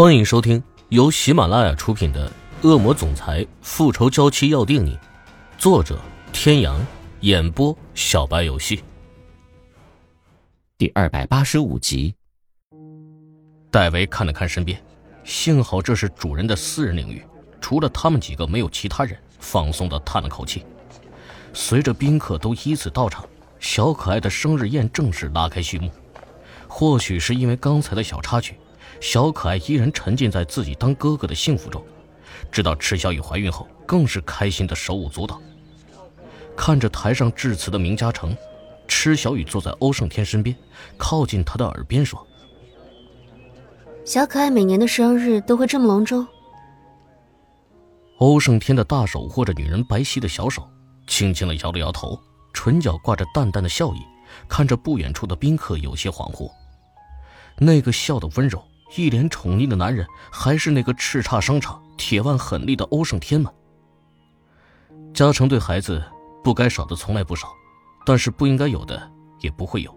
欢迎收听由喜马拉雅出品的《恶魔总裁复仇娇妻要定你》，作者：天阳，演播：小白游戏。第二百八十五集。戴维看了看身边，幸好这是主人的私人领域，除了他们几个，没有其他人，放松的叹了口气。随着宾客都依次到场，小可爱的生日宴正式拉开序幕。或许是因为刚才的小插曲。小可爱依然沉浸在自己当哥哥的幸福中，知道池小雨怀孕后，更是开心的手舞足蹈。看着台上致辞的明嘉诚，池小雨坐在欧胜天身边，靠近他的耳边说：“小可爱每年的生日都会这么隆重。”欧胜天的大手握着女人白皙的小手，轻轻的摇了摇头，唇角挂着淡淡的笑意，看着不远处的宾客有些恍惚。那个笑的温柔。一脸宠溺的男人，还是那个叱咤商场、铁腕狠厉的欧胜天吗？嘉诚对孩子不该少的从来不少，但是不应该有的也不会有。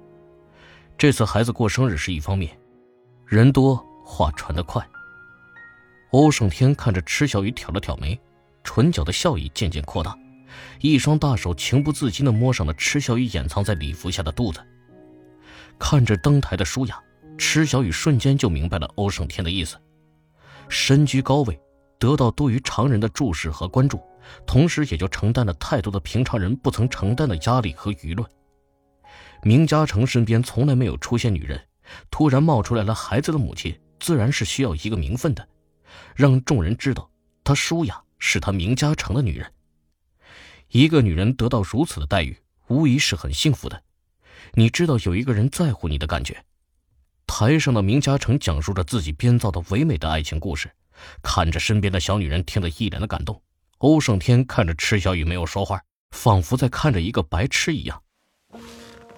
这次孩子过生日是一方面，人多话传得快。欧胜天看着池小雨挑了挑眉，唇角的笑意渐渐扩大，一双大手情不自禁地摸上了池小雨掩藏在礼服下的肚子，看着登台的舒雅。池小雨瞬间就明白了欧胜天的意思，身居高位，得到多于常人的注视和关注，同时也就承担了太多的平常人不曾承担的压力和舆论。明嘉诚身边从来没有出现女人，突然冒出来了孩子的母亲，自然是需要一个名分的，让众人知道他舒雅是他明嘉诚的女人。一个女人得到如此的待遇，无疑是很幸福的。你知道有一个人在乎你的感觉。台上的明嘉诚讲述着自己编造的唯美的爱情故事，看着身边的小女人听得一脸的感动。欧胜天看着池小雨没有说话，仿佛在看着一个白痴一样。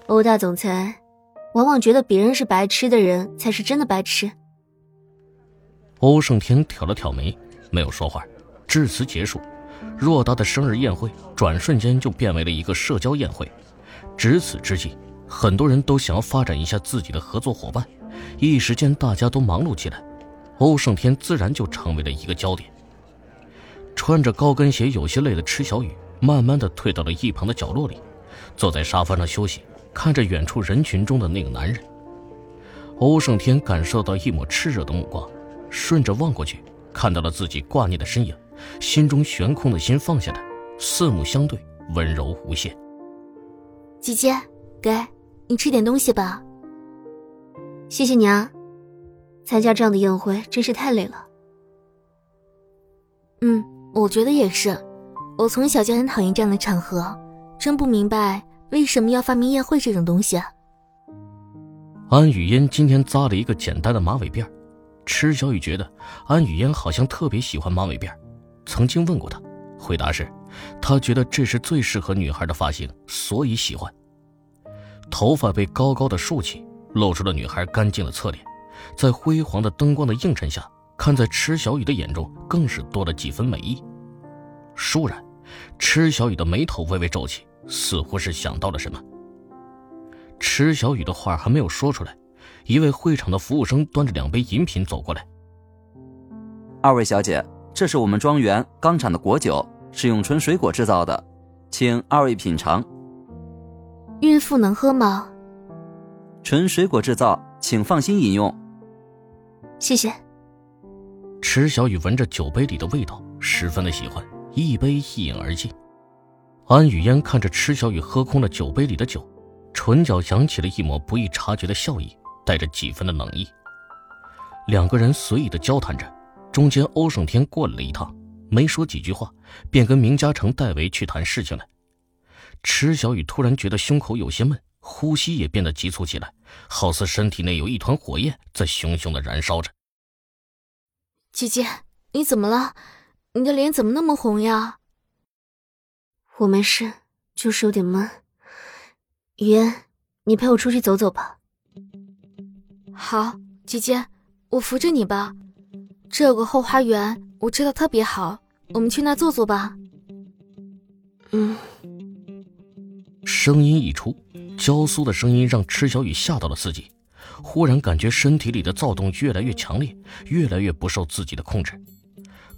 欧大总裁，往往觉得别人是白痴的人才是真的白痴。欧胜天挑了挑眉，没有说话。致辞结束，偌大的生日宴会转瞬间就变为了一个社交宴会。值此之际，很多人都想要发展一下自己的合作伙伴。一时间，大家都忙碌起来，欧胜天自然就成为了一个焦点。穿着高跟鞋、有些累的池小雨，慢慢的退到了一旁的角落里，坐在沙发上休息，看着远处人群中的那个男人。欧胜天感受到一抹炽热的目光，顺着望过去，看到了自己挂念的身影，心中悬空的心放下来，四目相对，温柔无限。姐姐，给你吃点东西吧。谢谢你啊，参加这样的宴会真是太累了。嗯，我觉得也是。我从小就很讨厌这样的场合，真不明白为什么要发明宴会这种东西啊。安雨嫣今天扎了一个简单的马尾辫，池小雨觉得安雨嫣好像特别喜欢马尾辫，曾经问过她，回答是，她觉得这是最适合女孩的发型，所以喜欢。头发被高高的竖起。露出了女孩干净的侧脸，在辉煌的灯光的映衬下，看在池小雨的眼中，更是多了几分美意。倏然，池小雨的眉头微微皱起，似乎是想到了什么。池小雨的话还没有说出来，一位会场的服务生端着两杯饮品走过来：“二位小姐，这是我们庄园刚产的果酒，是用纯水果制造的，请二位品尝。”孕妇能喝吗？纯水果制造，请放心饮用。谢谢。池小雨闻着酒杯里的味道，十分的喜欢，一杯一饮而尽。安雨嫣看着池小雨喝空了酒杯里的酒，唇角扬起了一抹不易察觉的笑意，带着几分的冷意。两个人随意的交谈着，中间欧胜天过来了一趟，没说几句话，便跟明嘉诚代为去谈事情了。池小雨突然觉得胸口有些闷。呼吸也变得急促起来，好似身体内有一团火焰在熊熊的燃烧着。姐姐，你怎么了？你的脸怎么那么红呀？我没事，就是有点闷。雨嫣，你陪我出去走走吧。好，姐姐，我扶着你吧。这有个后花园，我知道特别好，我们去那坐坐吧。嗯。声音一出。娇酥的声音让池小雨吓到了自己，忽然感觉身体里的躁动越来越强烈，越来越不受自己的控制，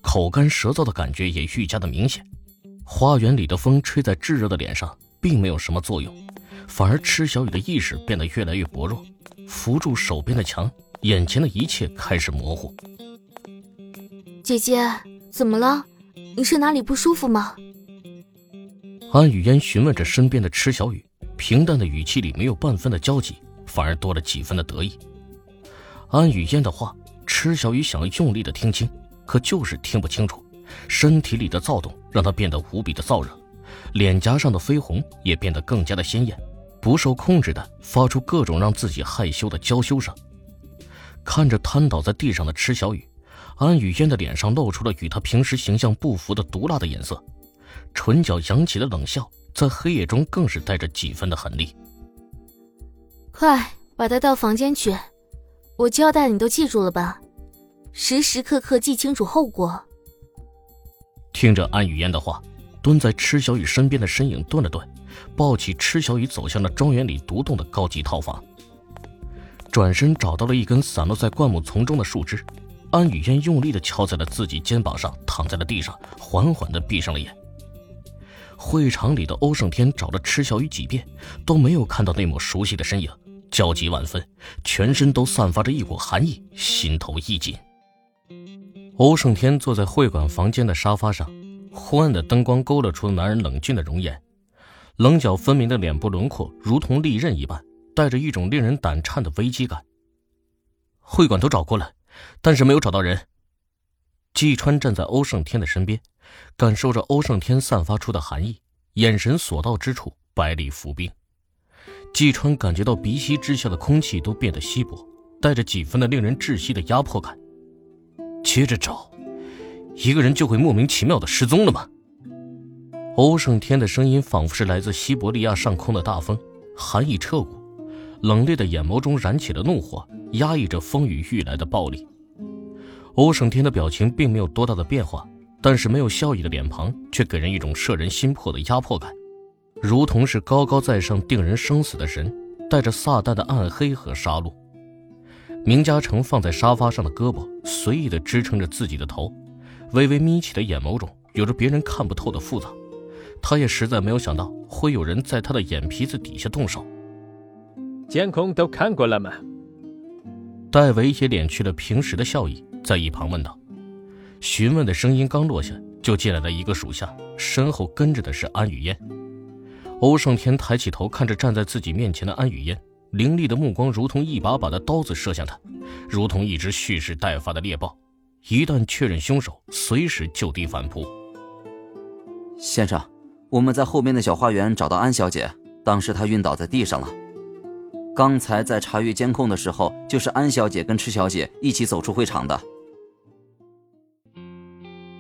口干舌燥的感觉也愈加的明显。花园里的风吹在炙热的脸上，并没有什么作用，反而池小雨的意识变得越来越薄弱，扶住手边的墙，眼前的一切开始模糊。姐姐，怎么了？你是哪里不舒服吗？安雨嫣询问着身边的池小雨，平淡的语气里没有半分的焦急，反而多了几分的得意。安雨嫣的话，池小雨想用力的听清，可就是听不清楚。身体里的躁动让他变得无比的燥热，脸颊上的绯红也变得更加的鲜艳，不受控制的发出各种让自己害羞的娇羞声。看着瘫倒在地上的池小雨，安雨嫣的脸上露出了与她平时形象不符的毒辣的颜色，唇角扬起了冷笑，在黑夜中更是带着几分的狠厉。快把他到房间去，我交代你都记住了吧？时时刻刻记清楚后果。听着安雨嫣的话，蹲在池小雨身边的身影顿了顿，抱起池小雨走向了庄园里独栋的高级套房。转身找到了一根散落在灌木丛中的树枝，安雨嫣用力的敲在了自己肩膀上，躺在了地上，缓缓的闭上了眼。会场里的欧胜天找了池小雨几遍，都没有看到那抹熟悉的身影，焦急万分，全身都散发着一股寒意，心头一紧。欧胜天坐在会馆房间的沙发上，昏暗的灯光勾勒出男人冷峻的容颜，棱角分明的脸部轮廓如同利刃一般，带着一种令人胆颤的危机感。会馆都找过了，但是没有找到人。季川站在欧胜天的身边，感受着欧胜天散发出的寒意，眼神所到之处，百里伏兵。季川感觉到鼻息之下的空气都变得稀薄，带着几分的令人窒息的压迫感。接着找，一个人就会莫名其妙的失踪了吗？欧胜天的声音仿佛是来自西伯利亚上空的大风，寒意彻骨，冷冽的眼眸中燃起了怒火，压抑着风雨欲来的暴力。欧胜天的表情并没有多大的变化，但是没有笑意的脸庞却给人一种摄人心魄的压迫感，如同是高高在上定人生死的神，带着撒旦的暗黑和杀戮。明嘉诚放在沙发上的胳膊随意地支撑着自己的头，微微眯起的眼眸中有着别人看不透的复杂。他也实在没有想到会有人在他的眼皮子底下动手。监控都看过了吗？戴维也敛去了平时的笑意，在一旁问道。询问的声音刚落下，就进来了一个属下，身后跟着的是安雨嫣。欧胜天抬起头看着站在自己面前的安雨嫣。凌厉的目光如同一把把的刀子射向他，如同一只蓄势待发的猎豹。一旦确认凶手，随时就地反扑。先生，我们在后面的小花园找到安小姐，当时她晕倒在地上了。刚才在查阅监控的时候，就是安小姐跟池小姐一起走出会场的。